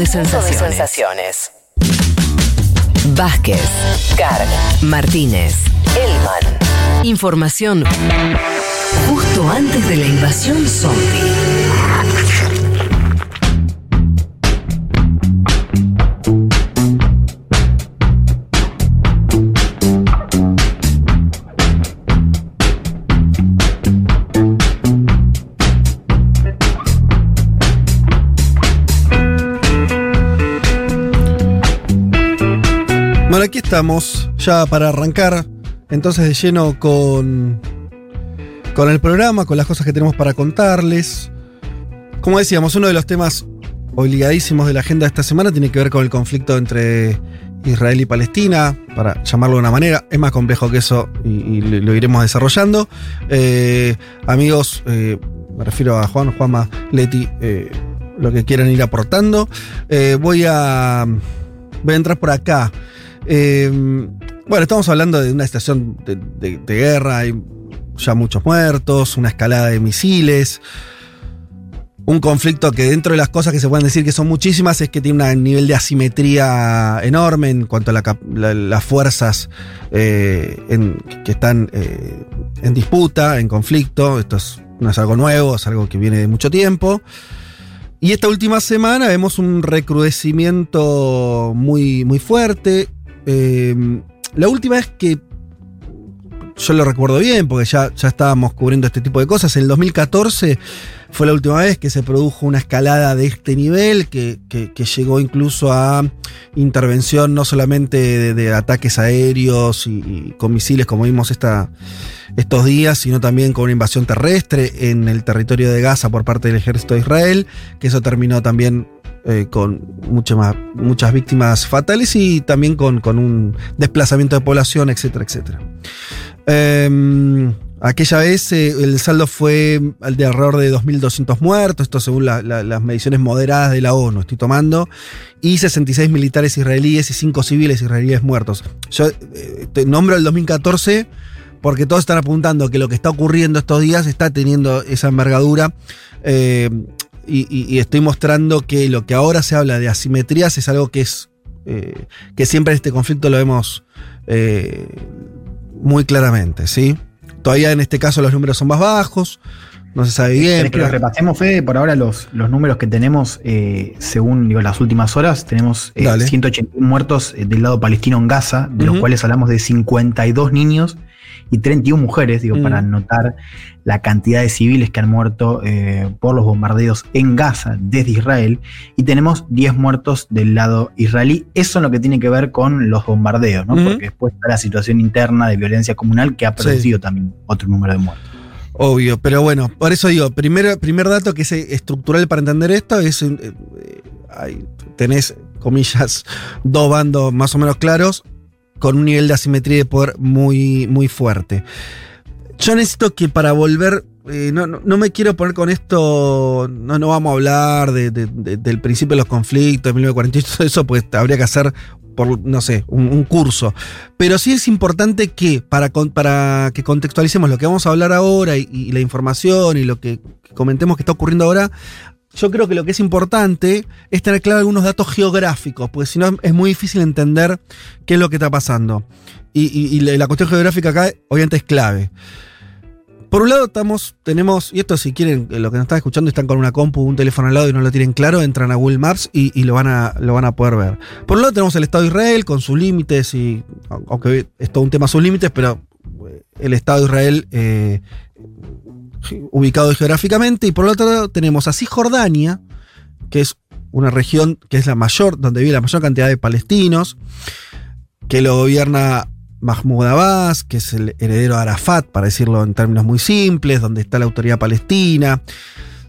de sensaciones. Vázquez, Carg, Martínez, Elman. Información justo antes de la invasión zombie. Aquí estamos ya para arrancar entonces de lleno con, con el programa, con las cosas que tenemos para contarles. Como decíamos, uno de los temas obligadísimos de la agenda de esta semana tiene que ver con el conflicto entre Israel y Palestina, para llamarlo de una manera. Es más complejo que eso y, lo iremos desarrollando. Eh, amigos, eh, me refiero a Juan, Juanma, Leti, eh, lo que quieran ir aportando. Voy a entrar por acá. Eh, bueno, estamos hablando de una estación de, guerra, hay ya muchos muertos, una escalada de misiles. Un conflicto que dentro de las cosas que se pueden decir que son muchísimas es que tiene un nivel de asimetría enorme en cuanto a las fuerzas eh, que están eh, en disputa, en conflicto. Esto es- no es algo nuevo, es algo que viene de mucho tiempo. Y esta última semana vemos un recrudecimiento muy, muy fuerte. Eh, la última vez que yo lo recuerdo bien, porque ya, ya estábamos cubriendo este tipo de cosas. En el 2014 fue la última vez que se produjo una escalada de este nivel, que, que- llegó incluso a intervención no solamente de, de ataques aéreos y, y con misiles, como vimos esta, estos días, sino también con una invasión terrestre en el territorio de Gaza por parte del ejército de Israel, que eso terminó también eh, con mucho más- muchas víctimas fatales y también con, con un desplazamiento de población, etcétera, etcétera. Eh, aquella vez eh, el saldo fue al de alrededor de 2.200 muertos, esto según la- la- las mediciones moderadas de la ONU, estoy tomando, y 66 militares israelíes y 5 civiles israelíes muertos. Yo eh, te nombro el 2014 porque todos están apuntando que lo que está ocurriendo estos días está teniendo esa envergadura. Y, y- y estoy mostrando que lo que ahora se habla de asimetrías es algo que es. eh, que siempre en este conflicto lo vemos eh, muy claramente, ¿sí? Todavía en este caso los números son más bajos, no se sabe bien. ¿Querés que pero- los repasemos, Fede? Por ahora los, los números que tenemos, eh, según digo, las últimas horas, tenemos eh, Dale. 181 muertos eh, del lado palestino en Gaza, de los cuales hablamos de 52 niños y 31 mujeres, digo, Mm. para notar la cantidad de civiles que han muerto eh, por los bombardeos en Gaza desde Israel. Y tenemos 10 muertos del lado israelí. Eso es lo que tiene que ver con los bombardeos, ¿no? Porque después está la situación interna de violencia comunal que ha Sí. producido también otro número de muertos. Obvio, pero bueno, por eso digo, primer, primer dato que es eh, estructural para entender esto es, eh, eh, hay- tenés, comillas, dos bandos más o menos claros con un nivel de asimetría de poder muy, muy fuerte. Yo necesito que para volver, eh, no, no- me quiero poner con esto, no, no vamos a hablar de- de- de- del principio de los conflictos, de 1948, todo eso, pues habría que hacer por, no sé, un, curso. Pero sí es importante que, para, para que contextualicemos lo que vamos a hablar ahora y, y la información y lo que comentemos que está ocurriendo ahora, yo creo que lo que es importante es tener claro algunos datos geográficos, porque si no es muy difícil entender qué es lo que está pasando. Y, la cuestión geográfica acá, obviamente, es clave. Por un lado, estamos, tenemos, y esto si quieren, eh, lo que nos están escuchando están con una compu, un teléfono al lado y no lo tienen claro, entran a Google Maps y, y lo, van a, lo van a poder ver. Por un lado tenemos el Estado de Israel con sus límites, y aunque es todo un tema sus límites, pero eh, el Estado de Israel eh, ubicado geográficamente. Y por otro lado tenemos a Cisjordania, que es una región que es la mayor, donde vive la mayor cantidad de palestinos, que lo gobierna Mahmoud Abbas, que es el heredero de Arafat, para decirlo en términos muy simples, donde está la autoridad palestina,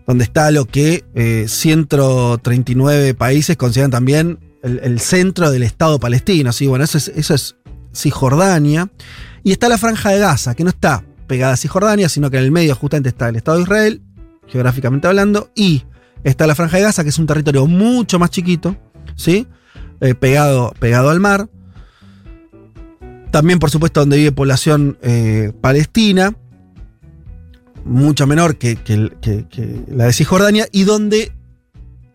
donde está lo que eh, 139 países consideran también el, centro del Estado palestino. ¿sí? Bueno, eso es, eso es Cisjordania. Y está la franja de Gaza, que no está pegada a Cisjordania, sino que en el medio justamente está el Estado de Israel, geográficamente hablando, y está la franja de Gaza, que es un territorio mucho más chiquito, ¿sí? Eh, pegado, pegado al mar. También, por supuesto, donde vive población eh, palestina, mucho menor que, la de Cisjordania, y donde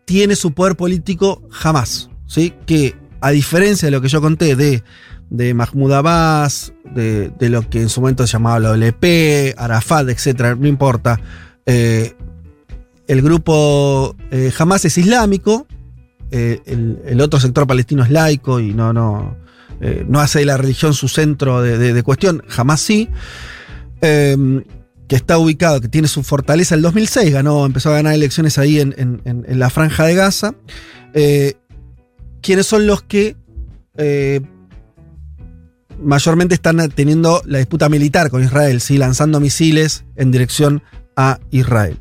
tiene su poder político jamás. ¿sí? Que a diferencia de lo que yo conté de, de Mahmoud Abbas, de, de lo que en su momento se llamaba la OLP, Arafat, etc., no importa. eh, el grupo eh, Hamas es islámico, eh, el, otro sector palestino es laico y no, no, eh, no hace de la religión su centro de, de- cuestión, jamás sí. Eh, que está ubicado, que tiene su fortaleza el 2006, ganó, empezó a ganar elecciones ahí en, en- en- en la franja de Gaza. Quienes son los que mayormente están teniendo la disputa militar con Israel, ¿sí? lanzando misiles en dirección a Israel.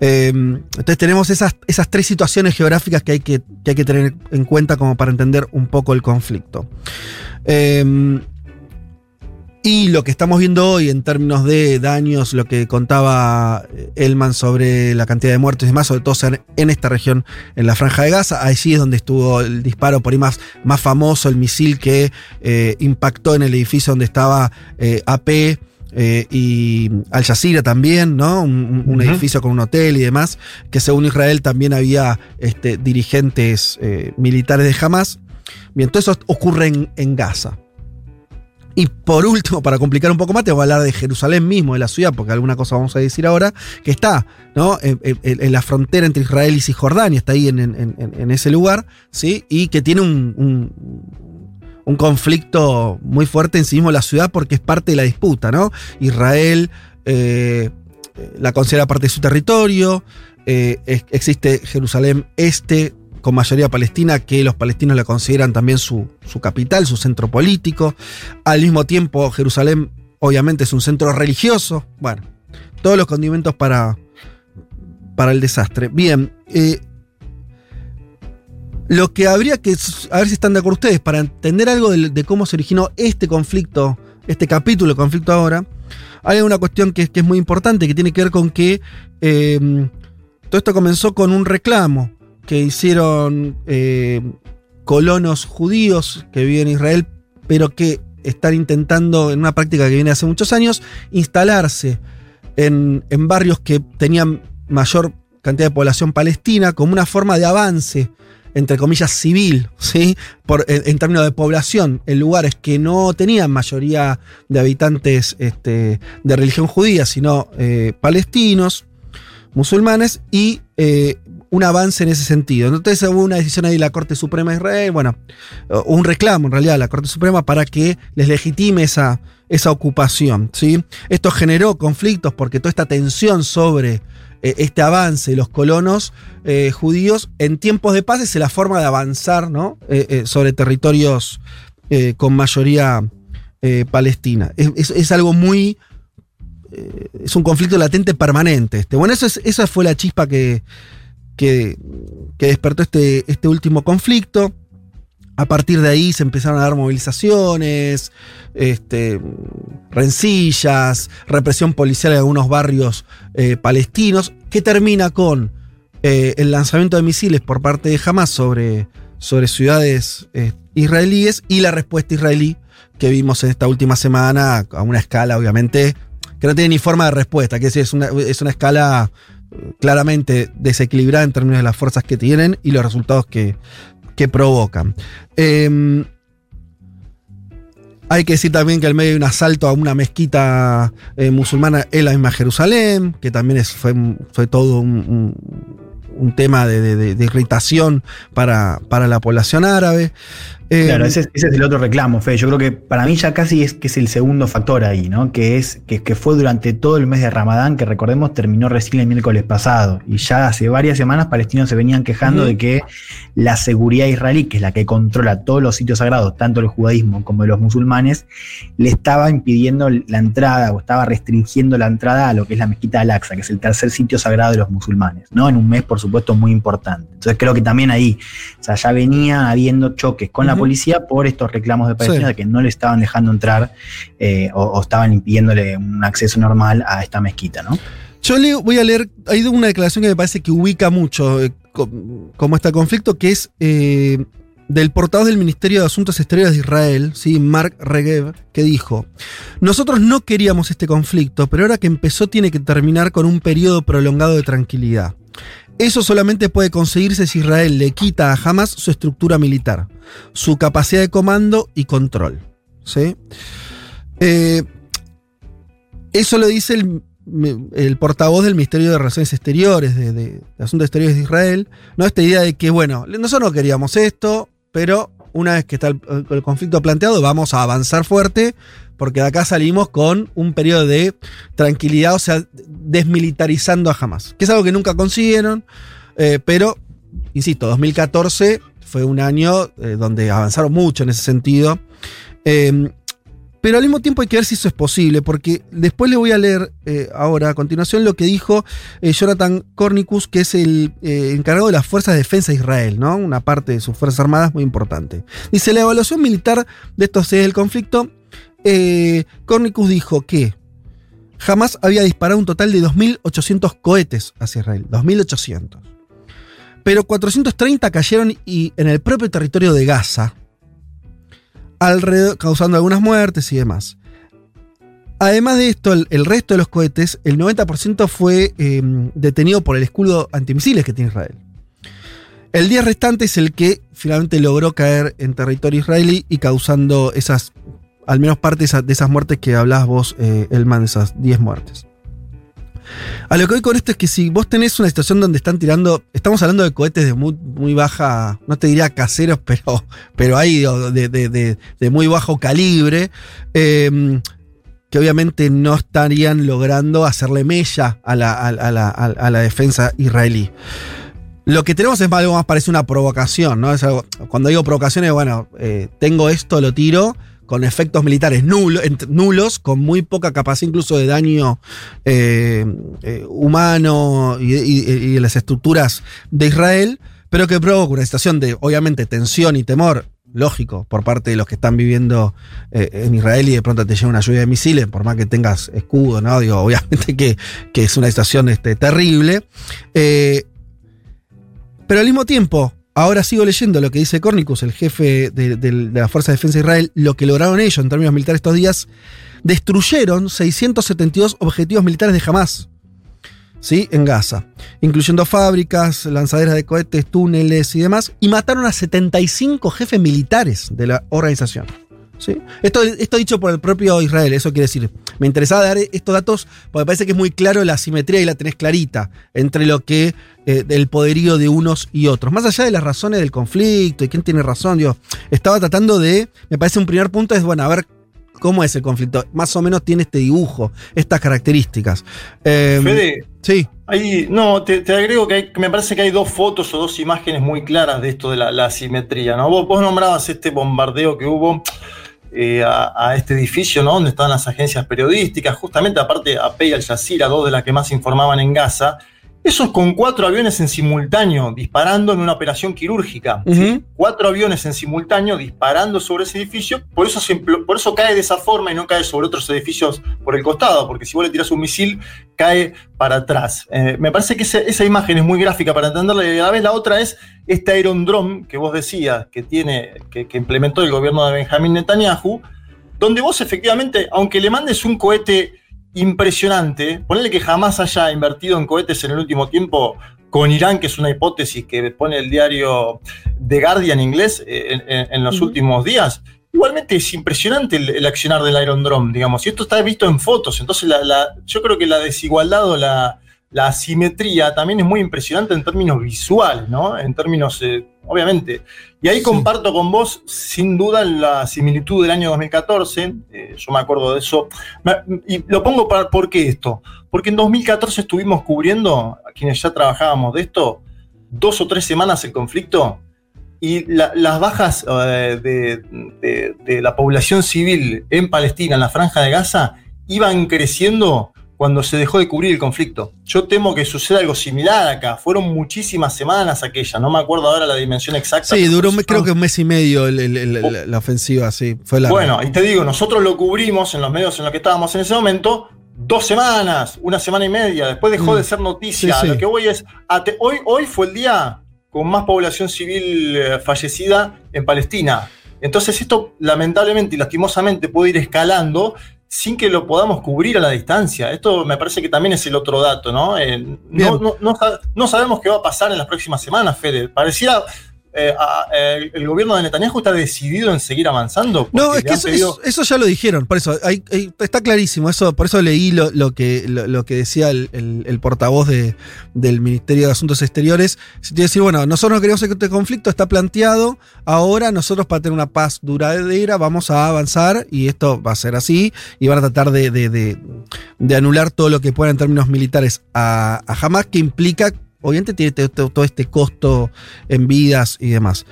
Eh, entonces tenemos esas, esas tres situaciones geográficas que hay que, que hay que tener en cuenta como para entender un poco el conflicto. Eh, y lo que estamos viendo hoy en términos de daños, lo que contaba eh, Elman sobre la cantidad de muertos y demás, sobre todo en, esta región, en la franja de Gaza, ahí es donde estuvo el disparo por ahí más, más famoso, el misil que eh, impactó en el edificio donde estaba eh, AP eh, y Al Jazeera también, ¿no? Un, edificio con un hotel y demás, que según Israel también había este, dirigentes militares de Hamas. Bien, todo eso ocurre en, en Gaza. Y por último, para complicar un poco más, te voy a hablar de Jerusalén mismo, de la ciudad, porque alguna cosa vamos a decir ahora, que está ¿no? en, en- en la frontera entre Israel y Cisjordania, está ahí en, ese lugar, ¿sí? y que tiene un, un- conflicto muy fuerte en sí mismo la ciudad porque es parte de la disputa. ¿no? Israel eh, la considera parte de su territorio, eh, existe Jerusalén Este con mayoría palestina, que los palestinos la consideran también su, su capital, su centro político. Al mismo tiempo, Jerusalén obviamente es un centro religioso. Bueno, todos los condimentos para, para el desastre. Bien, eh, lo que habría que, a ver si están de acuerdo ustedes, para entender algo de, cómo se originó este conflicto, este capítulo de conflicto ahora, hay una cuestión que, que es muy importante, que tiene que ver con que eh, todo esto comenzó con un reclamo que hicieron eh, colonos judíos que viven en Israel, pero que están intentando, en una práctica que viene hace muchos años, instalarse en, en barrios que tenían mayor cantidad de población palestina como una forma de avance, entre comillas, civil, ¿sí? Por, en, términos de población, en lugares que no tenían mayoría de habitantes este, de religión judía, sino eh, palestinos, musulmanes, y eh, un avance en ese sentido. Entonces hubo una decisión ahí de la Corte Suprema de Israel, bueno, un reclamo en realidad a la Corte Suprema para que les legitime esa, esa ocupación. ¿sí? Esto generó conflictos porque toda esta tensión sobre eh, este avance de los colonos eh, judíos en tiempos de paz es la forma de avanzar ¿no? Eh, eh, sobre territorios eh, con mayoría eh, palestina. Es, es- algo muy... eh, es un conflicto latente permanente. Este. Bueno, esa fue la chispa que, que, que despertó este, este último conflicto. A partir de ahí se empezaron a dar movilizaciones, este, rencillas, represión policial en algunos barrios eh, palestinos, que termina con eh, el lanzamiento de misiles por parte de Hamas sobre, sobre ciudades eh, israelíes y la respuesta israelí que vimos en esta última semana a una escala, obviamente, que no tiene ni forma de respuesta, que es, es una, es una escala claramente desequilibrada en términos de las fuerzas que tienen y los resultados que, que provocan. Eh, hay que decir también que al medio hay un asalto a una mezquita eh, musulmana en la misma Jerusalén, que también fue, fue todo un, un- tema de, de- de- de irritación para, para la población árabe. Eh, Claro, ese, es- ese es el otro reclamo, Fede. Yo creo que para mí ya casi es que es el segundo factor ahí, ¿no? Que es que, que fue durante todo el mes de Ramadán, que recordemos terminó recién el miércoles pasado. Y ya hace varias semanas palestinos se venían quejando de que la seguridad israelí, que es la que controla todos los sitios sagrados, tanto el judaísmo como de los musulmanes, le estaba impidiendo la entrada o estaba restringiendo la entrada a lo que es la mezquita Al-Aqsa, que es el tercer sitio sagrado de los musulmanes, ¿no? En un mes, por supuesto, muy importante. Entonces creo que también ahí, o sea, ya venía habiendo choques con la Policía por estos reclamos de palestinos Sí. de que no le estaban dejando entrar eh, o, o estaban impidiéndole un acceso normal a esta mezquita, ¿no? Yo leo- voy a leer, hay una declaración que me parece que ubica mucho eh, cómo está conflicto, que es eh, del portavoz del Ministerio de Asuntos Exteriores de Israel, ¿sí? Mark Regev, que dijo, nosotros no queríamos este conflicto, pero ahora que empezó tiene que terminar con un periodo prolongado de tranquilidad. Eso solamente puede conseguirse si Israel le quita a Hamas su estructura militar, su capacidad de comando y control. ¿sí? Eh, eso lo dice el, portavoz del Ministerio de Relaciones Exteriores, de, de, de, Asuntos Exteriores de Israel, ¿no? Esta idea de que, bueno, nosotros no queríamos esto, pero una vez que está el, conflicto planteado, vamos a avanzar fuerte, porque de acá salimos con un periodo de tranquilidad, o sea, desmilitarizando a Hamas, que es algo que nunca consiguieron, eh, pero, insisto, 2014 fue un año eh, donde avanzaron mucho en ese sentido. Eh, pero al mismo tiempo hay que ver si eso es posible, porque después le voy a leer eh, ahora a continuación lo que dijo eh, Jonathan Cornicus, que es el eh, encargado de las Fuerzas de Defensa de Israel, ¿no? una parte de sus Fuerzas Armadas muy importante. Dice, la evaluación militar de estos seis del conflicto, Cornicus dijo que jamás había disparado un total de 2.800 cohetes hacia Israel, 2.800. Pero 430 cayeron y en el propio territorio de Gaza, alrededor, causando algunas muertes y demás. Además de esto, el, resto de los cohetes, el 90% fue eh, detenido por el escudo antimisiles que tiene Israel. El 10 restante es el que finalmente logró caer en territorio israelí y causando esas, al menos parte de esas, muertes que hablabas vos, eh, Elman, de esas 10 muertes. A lo que voy con esto es que si vos tenés una situación donde están tirando, estamos hablando de cohetes de muy, muy baja, no te diría caseros, pero, pero hay de, muy bajo calibre, eh, que obviamente no estarían logrando hacerle mella a la, defensa israelí. Lo que tenemos es algo más parece una provocación, ¿no? Cuando digo provocación es, bueno, eh, tengo esto, lo tiro, con efectos militares nulo, nulos, con muy poca capacidad incluso de daño eh, eh, humano y, y, las estructuras de Israel, pero que provoca una situación de, obviamente, tensión y temor, lógico, por parte de los que están viviendo eh, en Israel y de pronto te llega una lluvia de misiles, por más que tengas escudo. Digo, obviamente que, es una situación este, terrible. Pero al mismo tiempo, Ahora sigo leyendo lo que dice Cornicus, el jefe de, la Fuerza de Defensa de Israel, lo que lograron ellos en términos militares estos días. Destruyeron 672 objetivos militares de Hamas. ¿Sí? En Gaza. Incluyendo fábricas, lanzaderas de cohetes, túneles y demás. Y mataron a 75 jefes militares de la organización. ¿Sí? Esto, esto dicho por el propio Israel, eso quiere decir. Me interesaba dar estos datos porque parece que es muy claro la simetría y la tenés clarita entre lo que eh, el poderío de unos y otros. Más allá de las razones del conflicto y quién tiene razón, yo estaba tratando de. Me parece un primer punto es, bueno, a ver cómo es el conflicto. Más o menos tiene este dibujo, estas características. Eh, Fede, sí. Hay, no, te, te agrego que, hay, me parece que hay dos fotos o dos imágenes muy claras de esto de la, la simetría. ¿no? Vos, vos nombrabas este bombardeo que hubo eh, a, a, este edificio, ¿no? Donde estaban las agencias periodísticas, justamente aparte AP y Al Jazeera, dos de las que más informaban en Gaza. Esos con cuatro aviones en simultáneo disparando en una operación quirúrgica. Uh. Cuatro aviones en simultáneo disparando sobre ese edificio. Por eso, se, por eso cae de esa forma y no cae sobre otros edificios por el costado. Porque si vos le tirás un misil, cae para atrás. Eh, me parece que esa, esa, imagen es muy gráfica para entenderla. Y a la vez la otra es este Iron Drone que vos decías que, tiene, que, que implementó el gobierno de Benjamín Netanyahu. Donde vos efectivamente, aunque le mandes un cohete impresionante. Ponerle que jamás haya invertido en cohetes en el último tiempo con Irán, que es una hipótesis que pone el diario The Guardian inglés eh, en, en, en los uh -huh. últimos días. Igualmente es impresionante el, el, accionar del Iron Dome, digamos, y esto está visto en fotos, entonces la, la, yo creo que la desigualdad o la, la asimetría también es muy impresionante en términos visuales, ¿no? En términos, eh, obviamente. Y ahí sí. comparto con vos, sin duda, la similitud del año 2014. Eh, yo me acuerdo de eso. Y lo pongo para, ¿por qué esto? Porque en 2014 estuvimos cubriendo, a quienes ya trabajábamos de esto, dos o tres semanas el conflicto. Y la, las bajas eh, de, de, de la población civil en Palestina, en la franja de Gaza, iban creciendo cuando se dejó de cubrir el conflicto. Yo temo que suceda algo similar acá. Fueron muchísimas semanas aquella, no me acuerdo ahora la dimensión exacta. Sí, duró un, creo que un mes y medio el, el, el, oh. la ofensiva, sí. Fue la bueno, y te digo, nosotros lo cubrimos en los medios en los que estábamos en ese momento dos semanas, una semana y media, después dejó mm. de ser noticia. Sí, sí. Lo que voy es, hoy, hoy fue el día con más población civil eh, fallecida en Palestina. Entonces esto lamentablemente y lastimosamente puede ir escalando sin que lo podamos cubrir a la distancia. Esto me parece que también es el otro dato, ¿no? Eh, no, no, no, no, sabemos qué va a pasar en las próximas semanas, Fede. Parecía eh, eh, el gobierno de Netanyahu está decidido en seguir avanzando. No, es que eso, ya lo dijeron, por eso está clarísimo, eso, por eso leí lo, que, lo, que decía el, portavoz del Ministerio de Asuntos Exteriores. Te decir, bueno, nosotros no queremos que este conflicto está planteado, ahora nosotros para tener una paz duradera vamos a avanzar y esto va a ser así y van a tratar de, anular todo lo que pueda en términos militares a, a Hamas, que implica obviamente tiene todo este costo en vidas y demás.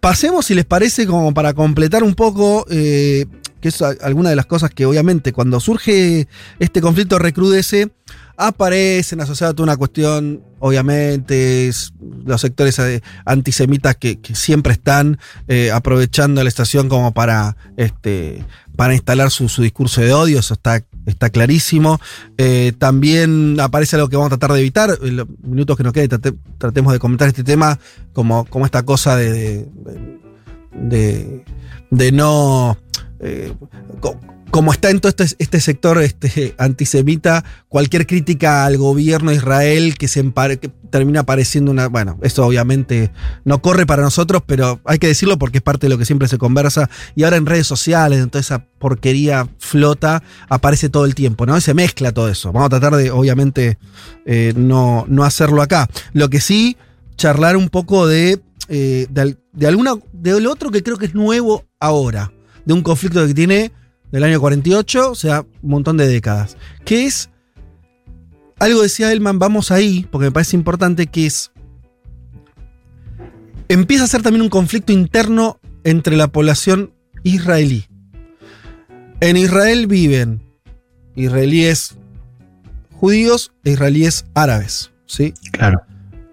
Pasemos, si les parece, como para completar un poco, eh, que es alguna de las cosas que obviamente cuando surge este conflicto recrudece, aparecen asociadas a una cuestión, obviamente, los sectores eh, antisemitas que, siempre están eh, aprovechando la estación como para, este, para instalar su, discurso de odio, eso está, está clarísimo. Eh, también aparece algo que vamos a tratar de evitar, en los minutos que nos queden tratemos de comentar este tema como, como esta cosa de, de, de, no como está en todo este, este, sector este, antisemita, cualquier crítica al gobierno de Israel que, se que termina pareciendo una. Bueno, eso obviamente no corre para nosotros, pero hay que decirlo porque es parte de lo que siempre se conversa. Y ahora en redes sociales, en toda esa porquería flota, aparece todo el tiempo, ¿no? Y se mezcla todo eso. Vamos a tratar de, obviamente, eh, no, no hacerlo acá. Lo que sí, charlar un poco de, eh, de, de alguna. de lo otro que creo que es nuevo ahora. De un conflicto que tiene del año 48, o sea, un montón de décadas. Que es, algo decía Elman, vamos ahí, porque me parece importante, que es, empieza a ser también un conflicto interno entre la población israelí. En Israel viven israelíes judíos e israelíes árabes, ¿sí? Claro.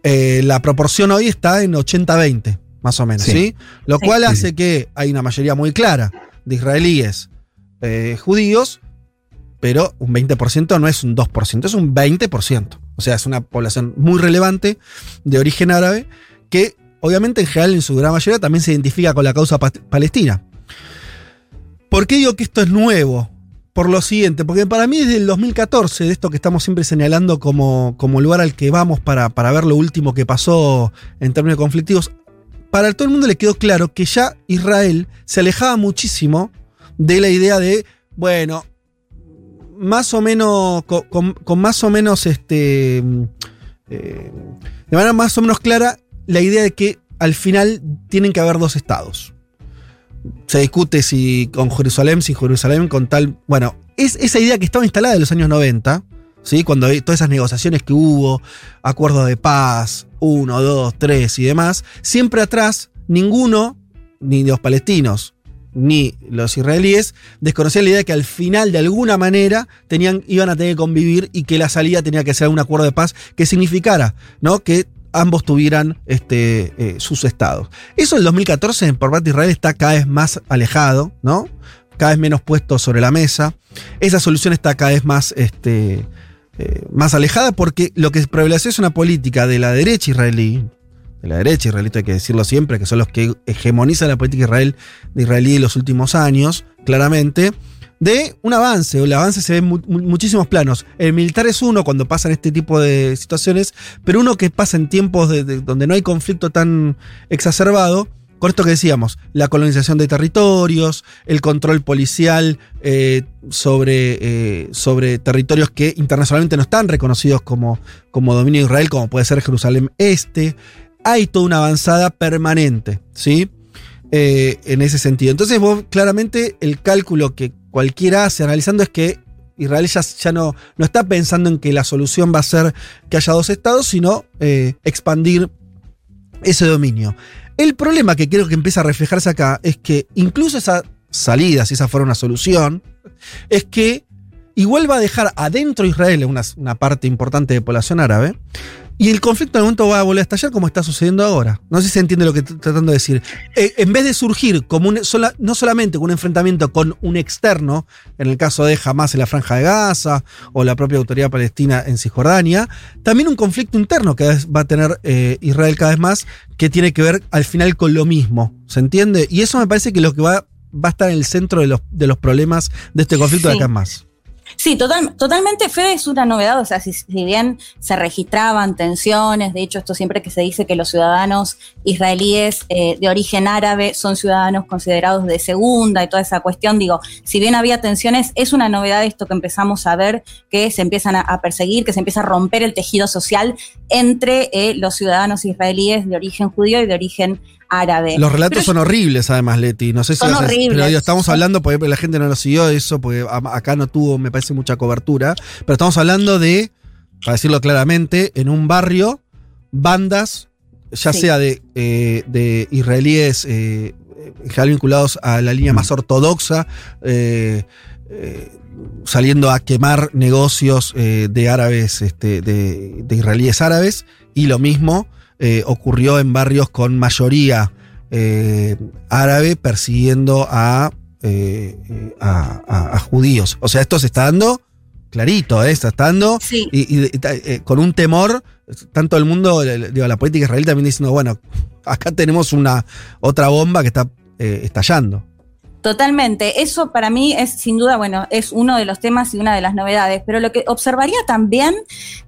Eh, la proporción hoy está en 80-20, más o menos, ¿sí? Lo cual hace que hay una mayoría muy clara de israelíes eh, judíos, pero un 20% no es un 2%, es un 20%. O sea, es una población muy relevante de origen árabe que obviamente en general en su gran mayoría también se identifica con la causa palestina. ¿Por qué digo que esto es nuevo? Por lo siguiente, porque para mí desde el 2014, de esto que estamos siempre señalando como, como lugar al que vamos para, para ver lo último que pasó en términos conflictivos, para todo el mundo le quedó claro que ya Israel se alejaba muchísimo de la idea de, bueno, más o menos, con, más o menos, este, eh, de manera más o menos clara, la idea de que al final tienen que haber dos estados. Se discute si con Jerusalén, sin Jerusalén, con tal. Bueno, es esa idea que estaba instalada en los años 90, ¿sí? cuando hay todas esas negociaciones que hubo, acuerdos de paz, uno, dos, tres y demás, siempre atrás, ninguno, ni los palestinos, ni los israelíes desconocían la idea de que al final, de alguna manera, tenían, iban a tener que convivir y que la salida tenía que ser un acuerdo de paz que significara ¿no? que ambos tuvieran este, eh, sus estados. Eso en el 2014 por parte de Israel está cada vez más alejado, ¿no? cada vez menos puesto sobre la mesa. Esa solución está cada vez más, este, eh, más alejada porque lo que prevaleció es una política de la derecha israelí, la derecha israelita, hay que decirlo siempre, que son los que hegemonizan la política israel, de israelí en los últimos años, claramente, de un avance. El avance se ve en muchísimos planos. El militar es uno cuando pasan este tipo de situaciones, pero uno que pasa en tiempos de, donde no hay conflicto tan exacerbado. Con esto que decíamos, la colonización de territorios, el control policial eh, sobre, eh, sobre territorios que internacionalmente no están reconocidos como, como dominio de Israel, como puede ser Jerusalén Este, hay toda una avanzada permanente, ¿sí? Eh, en ese sentido. Entonces, vos claramente el cálculo que cualquiera hace analizando es que Israel ya, no, no, está pensando en que la solución va a ser que haya dos estados, sino eh, expandir ese dominio. El problema que creo que empieza a reflejarse acá es que incluso esa salida, si esa fuera una solución, es que igual va a dejar adentro de Israel una parte importante de población árabe, y el conflicto en el momento va a volver a estallar como está sucediendo ahora. No sé si se entiende lo que estoy tratando de decir. Eh, en vez de surgir como un, no solamente con un enfrentamiento con un externo, en el caso de Hamas en la Franja de Gaza o la propia autoridad palestina en Cisjordania, también un conflicto interno que va a tener eh, Israel cada vez más, que tiene que ver al final con lo mismo. ¿Se entiende? Y eso me parece que lo que va va a estar en el centro de los, de los problemas de este conflicto de Sí. acá en más. Sí, total, totalmente. Fede es una novedad. O sea, si, bien se registraban tensiones, de hecho, esto siempre que se dice que los ciudadanos israelíes eh, de origen árabe son ciudadanos considerados de segunda y toda esa cuestión, digo, si bien había tensiones, es una novedad esto que empezamos a ver, que se empiezan a, a perseguir, que se empieza a romper el tejido social entre eh, los ciudadanos israelíes de origen judío y de origen árabe. Los relatos Pero son horribles, además, Leti. No sé si Son horribles. pero digo, estamos hablando, porque la gente no lo siguió eso, porque acá no tuvo, me parece, mucha cobertura. Pero estamos hablando de, para decirlo claramente, en un barrio, bandas, ya Sí. sea de, eh, de israelíes eh, general vinculados a la línea más ortodoxa, eh, eh, saliendo a quemar negocios eh, de árabes, este, de, de israelíes árabes, y lo mismo eh, ocurrió en barrios con mayoría eh, árabe persiguiendo a, eh, a, a- a judíos. O sea, esto se está dando clarito, ¿eh? está dando Sí. y, y- eh, con un temor, tanto el mundo, digo, la política israelí también diciendo, bueno, acá tenemos una otra bomba que está eh, estallando. Totalmente. Eso para mí es sin duda, bueno, es uno de los temas y una de las novedades. Pero lo que observaría también,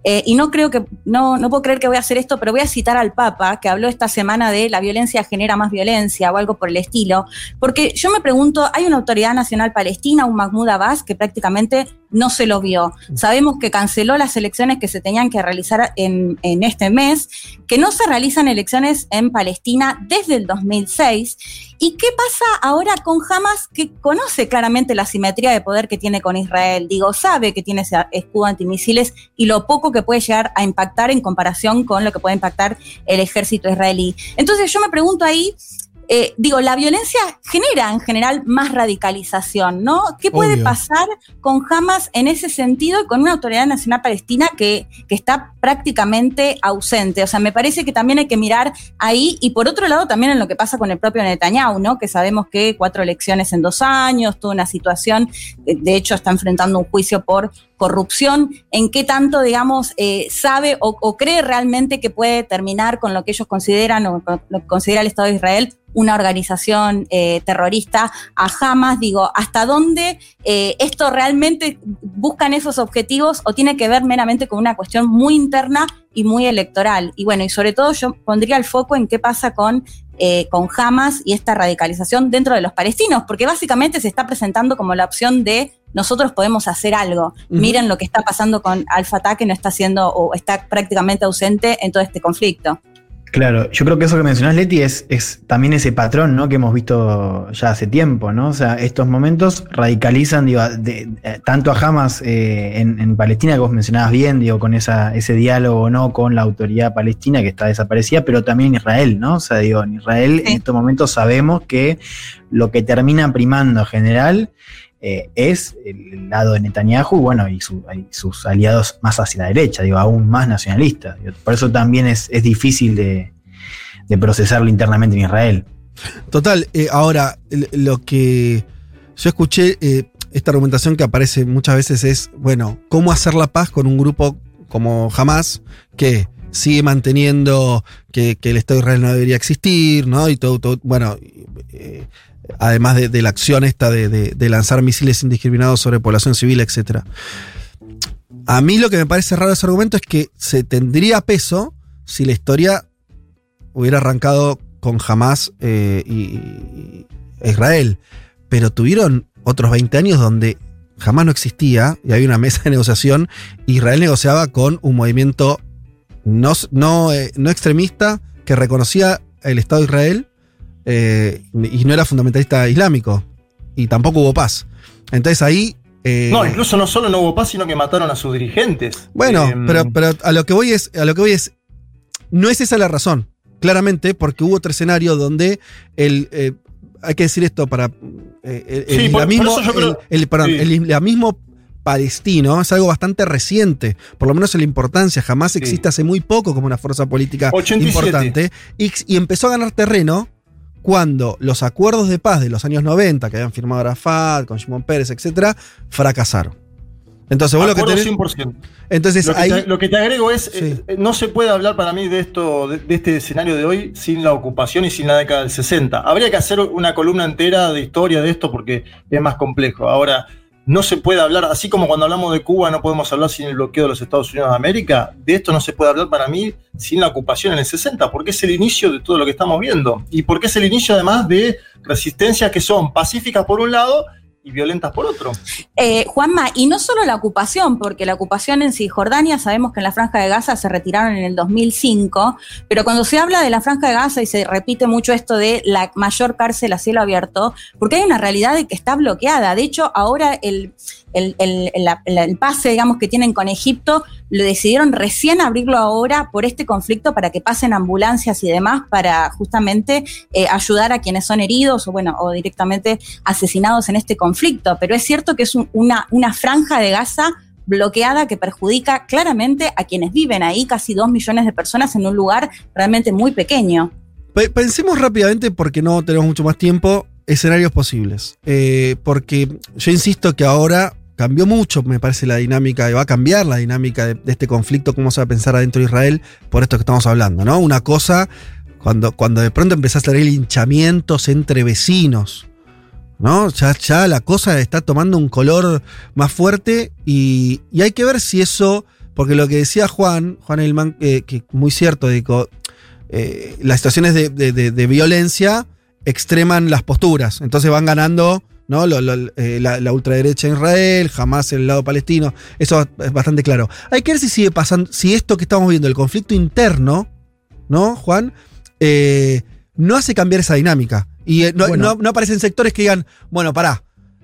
eh, y no creo que, no, no puedo creer que voy a hacer esto, pero voy a citar al Papa, que habló esta semana de la violencia genera más violencia o algo por el estilo. Porque yo me pregunto, hay una autoridad nacional palestina, un Mahmoud Abbas, que prácticamente no se lo vio. Sabemos que canceló las elecciones que se tenían que realizar en, en este mes, que no se realizan elecciones en Palestina desde el 2006. ¿Y qué pasa ahora con Hamas, que conoce claramente la simetría de poder que tiene con Israel? Digo, sabe que tiene ese escudo antimisiles y lo poco que puede llegar a impactar en comparación con lo que puede impactar el ejército israelí. Entonces yo me pregunto ahí, eh, digo, la violencia genera en general más radicalización, ¿no? ¿Qué puede Obvio. pasar con Hamas en ese sentido y con una autoridad nacional palestina que, que está prácticamente ausente? O sea, me parece que también hay que mirar ahí y por otro lado también en lo que pasa con el propio Netanyahu, ¿no? Que sabemos que cuatro elecciones en dos años, toda una situación, eh, de hecho está enfrentando un juicio por corrupción, en qué tanto, digamos, eh, sabe o, o cree realmente que puede terminar con lo que ellos consideran o con lo que considera el Estado de Israel una organización eh, terrorista a Hamas, digo, ¿hasta dónde eh, esto realmente buscan esos objetivos o tiene que ver meramente con una cuestión muy interna y muy electoral? Y bueno, y sobre todo yo pondría el foco en qué pasa con, eh, con Hamas y esta radicalización dentro de los palestinos, porque básicamente se está presentando como la opción de nosotros podemos hacer algo. Miren lo que está pasando con Al-Fatah, que no está haciendo o está prácticamente ausente en todo este conflicto. Claro, yo creo que eso que mencionás, Leti, es, es también ese patrón ¿no? que hemos visto ya hace tiempo, ¿no? O sea, estos momentos radicalizan digo, de- eh, tanto a Hamas eh, en, en Palestina, que vos mencionabas bien, digo, con esa, ese diálogo no con la autoridad palestina que está desaparecida, pero también en Israel, ¿no? O sea, digo, en Israel Sí. en estos momentos sabemos que lo que termina primando en general eh, es el lado de Netanyahu, bueno, y, su- sus aliados más hacia la derecha, digo, aún más nacionalistas. Por eso también es, es difícil de, de procesarlo internamente en Israel. Total, eh, ahora, lo que yo escuché, eh, esta argumentación que aparece muchas veces es, bueno, ¿cómo hacer la paz con un grupo como Hamas que sigue manteniendo que, el Estado de Israel no debería existir, ¿no? Y todo, todo- bueno, además de, la acción esta de, lanzar misiles indiscriminados sobre población civil, etc. A mí lo que me parece raro ese argumento es que se tendría peso si la historia hubiera arrancado con Hamas eh, y, y Israel. Pero tuvieron otros 20 años donde jamás no existía y había una mesa de negociación. Israel negociaba con un movimiento no, no, eh, no extremista que reconocía el Estado de Israel eh, y no era fundamentalista islámico. Y tampoco hubo paz. Entonces ahí. eh, No, incluso no solo no hubo paz, sino que mataron a sus dirigentes. bueno, Eh, pero, pero a lo que voy es, a lo que voy es, no es esa la razón, claramente, porque hubo otro escenario donde el, hay que decir esto para el, el Sí, por- por islamismo, eso yo creo- el, el- perdón, sí. el islamismo palestino es algo bastante reciente, por lo menos en la importancia, jamás Sí. existe hace muy poco como una fuerza política 87. importante, y, y empezó a ganar terreno cuando los acuerdos de paz de los años 90 que habían firmado Arafat, con Shimon Pérez, etcétera, fracasaron. Entonces, vos lo que tenés. 100%. Entonces, Lo que, ahí. te, lo que te agrego es, Sí. eh, no se puede hablar para mí de esto, de, de este escenario de hoy sin la ocupación y sin la década del 60. Habría que hacer una columna entera de historia de esto porque es más complejo. Ahora, no se puede hablar, así como cuando hablamos de Cuba no podemos hablar sin el bloqueo de los Estados Unidos de América, de esto no se puede hablar para mí sin la ocupación en el 60, porque es el inicio de todo lo que estamos viendo. Y porque es el inicio además de resistencias que son pacíficas por un lado y violentas por otro. Eh, Juanma, y no solo la ocupación, porque la ocupación en Cisjordania, sabemos que en la Franja de Gaza se retiraron en el 2005, pero cuando se habla de la Franja de Gaza y se repite mucho esto de la mayor cárcel a cielo abierto, porque hay una realidad de que está bloqueada. De hecho, ahora el, el, el- el pase, digamos, que tienen con Egipto, lo decidieron recién abrirlo ahora por este conflicto para que pasen ambulancias y demás para justamente eh, ayudar a quienes son heridos o, bueno, o directamente asesinados en este conflicto. Pero es cierto que es un- una, franja de Gaza bloqueada que perjudica claramente a quienes viven ahí, casi dos millones de personas en un lugar realmente muy pequeño. Pe- Pensemos rápidamente, porque no tenemos mucho más tiempo, escenarios posibles. Eh, porque yo insisto que ahora cambió mucho, me parece, la dinámica, y va a cambiar la dinámica de, este conflicto, cómo se va a pensar adentro de Israel, por esto que estamos hablando, ¿no? Una cosa, cuando, cuando de pronto empezás a tener linchamientos entre vecinos, ¿no? Ya, ya la cosa está tomando un color más fuerte y, y hay que ver si eso, porque lo que decía Juan, Juan Elman, eh, que muy cierto, dijo, eh, las situaciones de- de- de violencia extreman las posturas. Entonces van ganando ¿no? Lo- lo- eh, la, la ultraderecha en Israel, jamás el lado palestino. Eso es bastante claro. Hay que ver si sigue pasando, si esto que estamos viendo, el conflicto interno, ¿no, Juan? Eh, no hace cambiar esa dinámica. Y eh, no, Bueno. no- no aparecen sectores que digan, bueno, pará.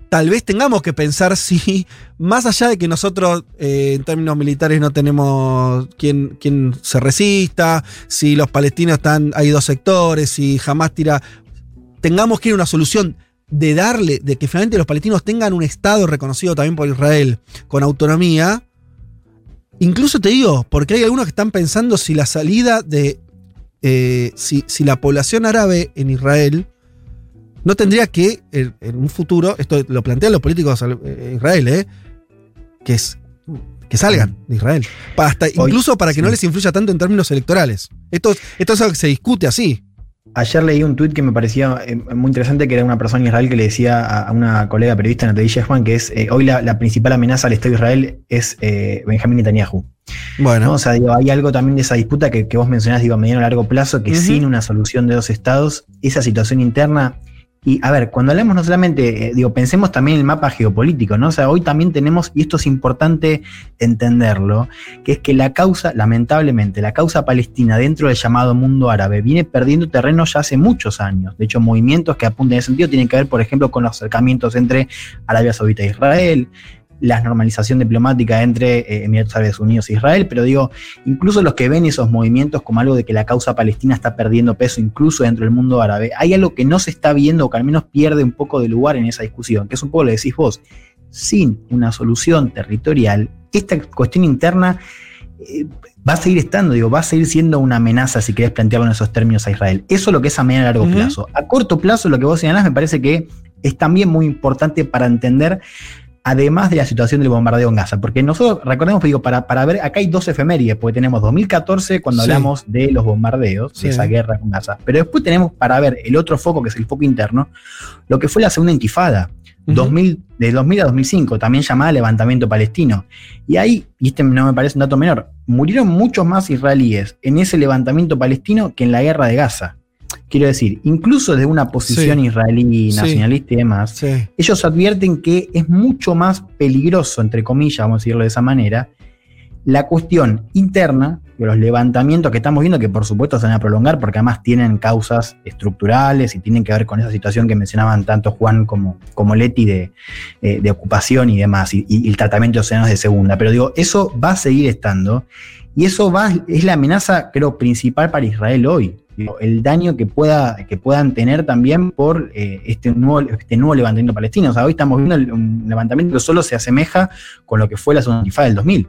Tal vez tengamos que pensar si, más allá de que nosotros en términos militares no tenemos quien, quien se resista, si los palestinos están, hay dos sectores, si jamás tira, tengamos que ir a una solución de darle, de que finalmente los palestinos tengan un Estado reconocido también por Israel con autonomía. Incluso te digo, porque hay algunos que están pensando si la salida de, eh, si, si la población árabe en Israel no tendría que, en, en un futuro, esto lo plantean los políticos eh, en Israel, ¿eh? que, es, que salgan de Israel. Hasta, incluso para que no les influya tanto en términos electorales. Esto, esto es algo que se discute así. Ayer leí un tuit que me parecía eh, muy interesante, que era una persona en Israel que le decía a, a una colega periodista, Natalie Shehman, que es eh, hoy la, la principal amenaza al Estado de Israel es eh, Benjamín Netanyahu. Bueno, ¿no? O sea, digo, hay algo también de esa disputa que, que vos mencionás, digo, a mediano y largo plazo, que sin una solución de dos estados, esa situación interna. Y a ver, cuando hablamos no solamente, eh, digo, pensemos también en el mapa geopolítico, ¿no? O sea, hoy también tenemos, y esto es importante entenderlo, que es que la causa, lamentablemente, la causa palestina dentro del llamado mundo árabe viene perdiendo terreno ya hace muchos años. De hecho, movimientos que apuntan en ese sentido tienen que ver, por ejemplo, con los acercamientos entre Arabia Saudita e Israel, la normalización diplomática entre eh, Emiratos Árabes Unidos e Israel, pero digo, incluso los que ven esos movimientos como algo de que la causa palestina está perdiendo peso incluso dentro del mundo árabe, hay algo que no se está viendo o que al menos pierde un poco de lugar en esa discusión, que es un poco lo que decís vos, sin una solución territorial, esta cuestión interna eh, va a seguir estando, digo, va a seguir siendo una amenaza, si querés plantearlo en esos términos a Israel. Eso es lo que es a medio y largo plazo. A corto plazo, lo que vos señalás me parece que es también muy importante para entender además de la situación del bombardeo en Gaza. Porque nosotros, recordemos, digo, para, para ver, acá hay dos efemérides, porque tenemos 2014 cuando Sí. hablamos de los bombardeos, Sí. de esa guerra con Gaza. Pero después tenemos para ver el otro foco, que es el foco interno, lo que fue la segunda intifada. Ujú. 2000, de 2000 a 2005, también llamada levantamiento palestino. Y ahí, y este no me parece un dato menor, murieron muchos más israelíes en ese levantamiento palestino que en la guerra de Gaza. Quiero decir, incluso desde una posición Sí. israelí Sí. nacionalista y demás, sí. ellos advierten que es mucho más peligroso, entre comillas, vamos a decirlo de esa manera, la cuestión interna, de los levantamientos que estamos viendo, que por supuesto se van a prolongar, porque además tienen causas estructurales y tienen que ver con esa situación que mencionaban tanto Juan como, como Leti de, eh, de ocupación y demás, y, y el tratamiento de océanos de segunda. Pero digo, eso va a seguir estando, y eso va, es la amenaza, creo, principal para Israel hoy. El daño que, pueda, que puedan tener también por eh, este, nuevo, este nuevo levantamiento palestino. O sea, hoy estamos viendo un levantamiento que solo se asemeja con lo que fue la segunda intifada del 2000.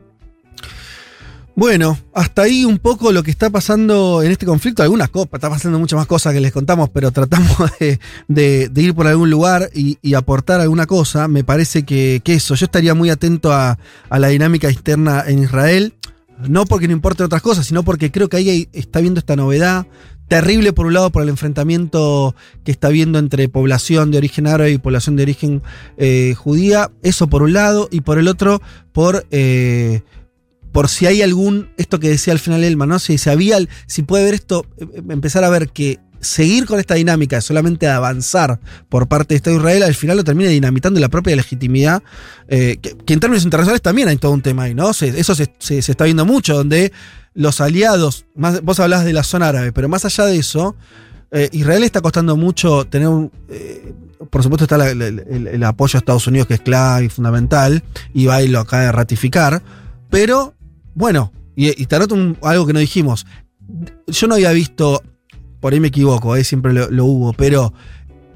Bueno, hasta ahí un poco lo que está pasando en este conflicto. Algunas copas, está pasando muchas más cosas que les contamos, pero tratamos de, ir por algún lugar y, aportar alguna cosa. Me parece que, que eso, yo estaría muy atento a, a la dinámica externa en Israel. No porque no importen otras cosas, sino porque creo que ahí está viendo esta novedad. Terrible por un lado por el enfrentamiento que está viendo entre población de origen árabe y población de origen eh, judía. Eso por un lado. Y por el otro, por... eh, por si hay algún, esto que decía al final Elma, ¿no? Si, si había, si puede ver esto, eh, empezar a ver que seguir con esta dinámica, solamente avanzar por parte de Estado de Israel, al final lo termina dinamitando la propia legitimidad, eh, que, en términos internacionales también hay todo un tema ahí, ¿no? Eso se, se- está viendo mucho, donde los aliados, más, vos hablás de la zona árabe, pero más allá de eso, eh, Israel está costando mucho tener un... eh, por supuesto está el, apoyo a Estados Unidos que es clave y fundamental, y va y lo acaba de ratificar, pero bueno, y, y te anoto algo que no dijimos. Yo no había visto, por ahí me equivoco, eh, siempre lo, lo hubo, pero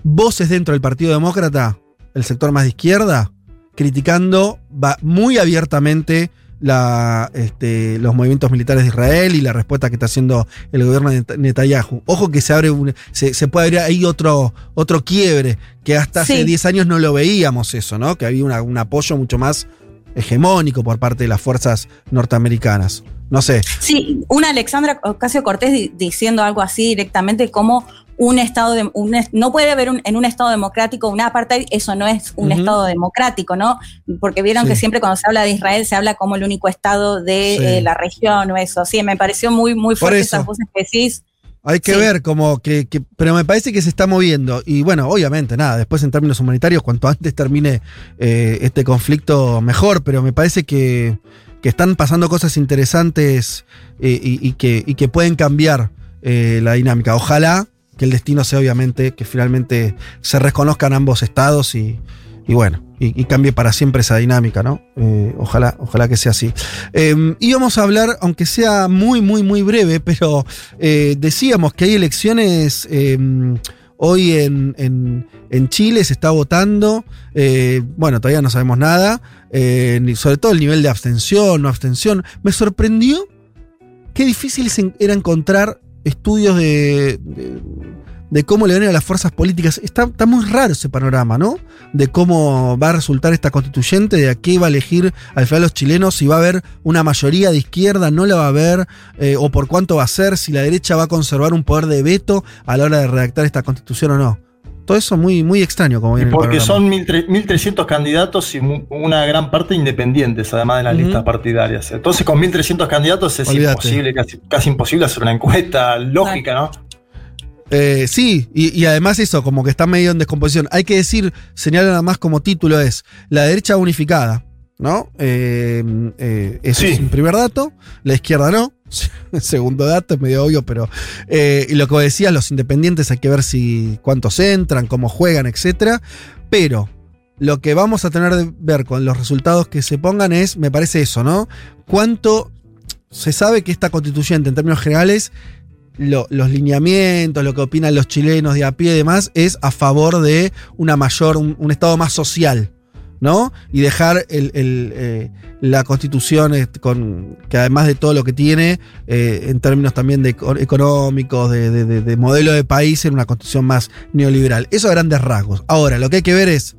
voces dentro del Partido Demócrata, el sector más de izquierda, criticando va muy abiertamente la, este, los movimientos militares de Israel y la respuesta que está haciendo el gobierno de Net- Netanyahu. Ojo que se abre un- se, se puede abrir ahí otro, otro quiebre, que hasta hace Sí. 10 años no lo veíamos eso, ¿no? Que había una- un apoyo mucho más hegemónico por parte de las fuerzas norteamericanas. No sé. Sí, una Alexandra Ocasio Cortés di- diciendo algo así directamente como un estado de un no puede haber un- en un estado democrático un apartheid, eso no es un estado democrático, ¿no? Porque vieron Sí. que siempre cuando se habla de Israel se habla como el único estado de Sí. eh, la región o eso. Sí, me pareció muy muy fuerte esas voces que decís. Hay que Sí. ver como que, que- Pero me parece que se está moviendo. Y bueno, obviamente, nada, después en términos humanitarios, cuanto antes termine eh, este conflicto, mejor. Pero me parece que, que están pasando cosas interesantes eh, y, y que, y pueden cambiar eh, la dinámica. Ojalá que el destino sea, obviamente, que finalmente se reconozcan ambos estados y, y bueno, y, y cambie para siempre esa dinámica, ¿no? Eh, ojalá, ojalá que sea así. Eh, íbamos a hablar, aunque sea muy, muy, muy breve, pero decíamos que hay elecciones eh, hoy en, en- en Chile, se está votando. eh, bueno, todavía no sabemos nada, eh, sobre todo el nivel de abstención, no abstención. Me sorprendió qué difícil era encontrar estudios de, de cómo le ven a las fuerzas políticas. Está, está muy raro ese panorama, ¿no? De cómo va a resultar esta constituyente, de a qué va a elegir al final los chilenos, si va a haber una mayoría de izquierda, no la va a haber, eh, o por cuánto va a ser, si la derecha va a conservar un poder de veto a la hora de redactar esta constitución o no. Todo eso muy, muy extraño, como viene el porque panorama. son 1.300 1.300 candidatos y una gran parte independientes, además de las listas partidarias. Entonces, con 1.300 candidatos es Olvídate. imposible, casi, casi imposible hacer una encuesta lógica, ¿no? Eh, sí, y, y además eso, como que está medio en descomposición. Hay que decir, señala nada más como título es la derecha unificada, ¿no? Eh, eh, eso Sí. es un primer dato, la izquierda no. Segundo dato, es medio obvio, pero. y lo que decías, los independientes hay que ver si cuántos entran, cómo juegan, etcétera. Pero lo que vamos a tener de ver con los resultados que se pongan es, me parece eso, ¿no? Cuánto se sabe que esta constituyente, en términos generales, lo- los lineamientos, lo que opinan los chilenos de a pie y demás, es a favor de una mayor, un, Estado más social, ¿no? Y dejar eh, la constitución este, con, que además de todo lo que tiene, eh, en términos también de eco- económicos, de- de modelo de país, en una constitución más neoliberal. Eso a grandes rasgos. Ahora, lo que hay que ver es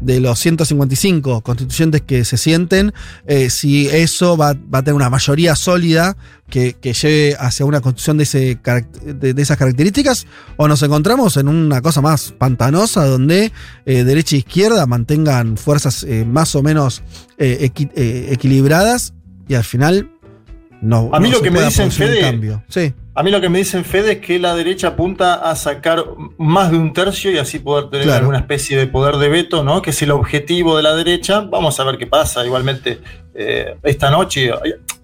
de los 155 constituyentes que se sienten, eh, si eso va, va a tener una mayoría sólida que, que lleve hacia una constitución de, ese, de, esas características, o nos encontramos en una cosa más pantanosa donde eh, derecha e izquierda mantengan fuerzas eh, más o menos equi- equilibradas y al final no. A mí no lo que me dicen, Fede. Sí. A mí lo que me dicen Fede es que la derecha apunta a sacar más de un tercio y así poder tener Claro. alguna especie de poder de veto, ¿no? Que es el objetivo de la derecha. Vamos a ver qué pasa. Igualmente, eh, esta noche.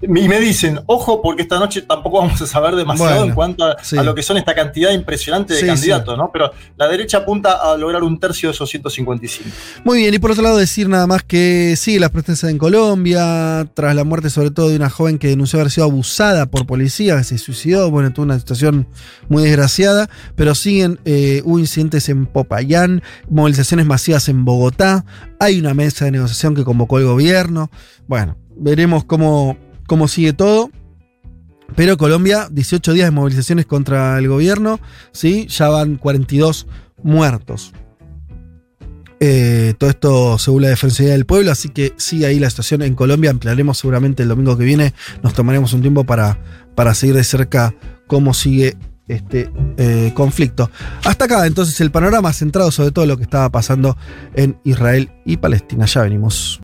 Y me dicen, ojo, porque esta noche tampoco vamos a saber demasiado Bueno, en cuanto a, sí. a lo que son esta cantidad impresionante de Sí, candidatos, ¿no? Pero la derecha apunta a lograr un tercio de esos 155. Muy bien, y por otro lado decir nada más que sí, las protestas en Colombia, tras la muerte sobre todo de una joven que denunció haber sido abusada por policía, que se suicidó, bueno, tuvo una situación muy desgraciada, pero siguen, eh, hubo incidentes en Popayán, movilizaciones masivas en Bogotá, hay una mesa de negociación que convocó el gobierno, bueno, veremos cómo, cómo sigue todo. Pero Colombia, 18 días de movilizaciones contra el gobierno, ¿sí? ya van 42 muertos. Eh, todo esto según la Defensoría del Pueblo, así que sigue ahí la situación en Colombia. Ampliaremos seguramente el domingo que viene. Nos tomaremos un tiempo para, para seguir de cerca cómo sigue este eh, conflicto. Hasta acá, entonces, el panorama centrado sobre todo lo que estaba pasando en Israel y Palestina. Ya venimos.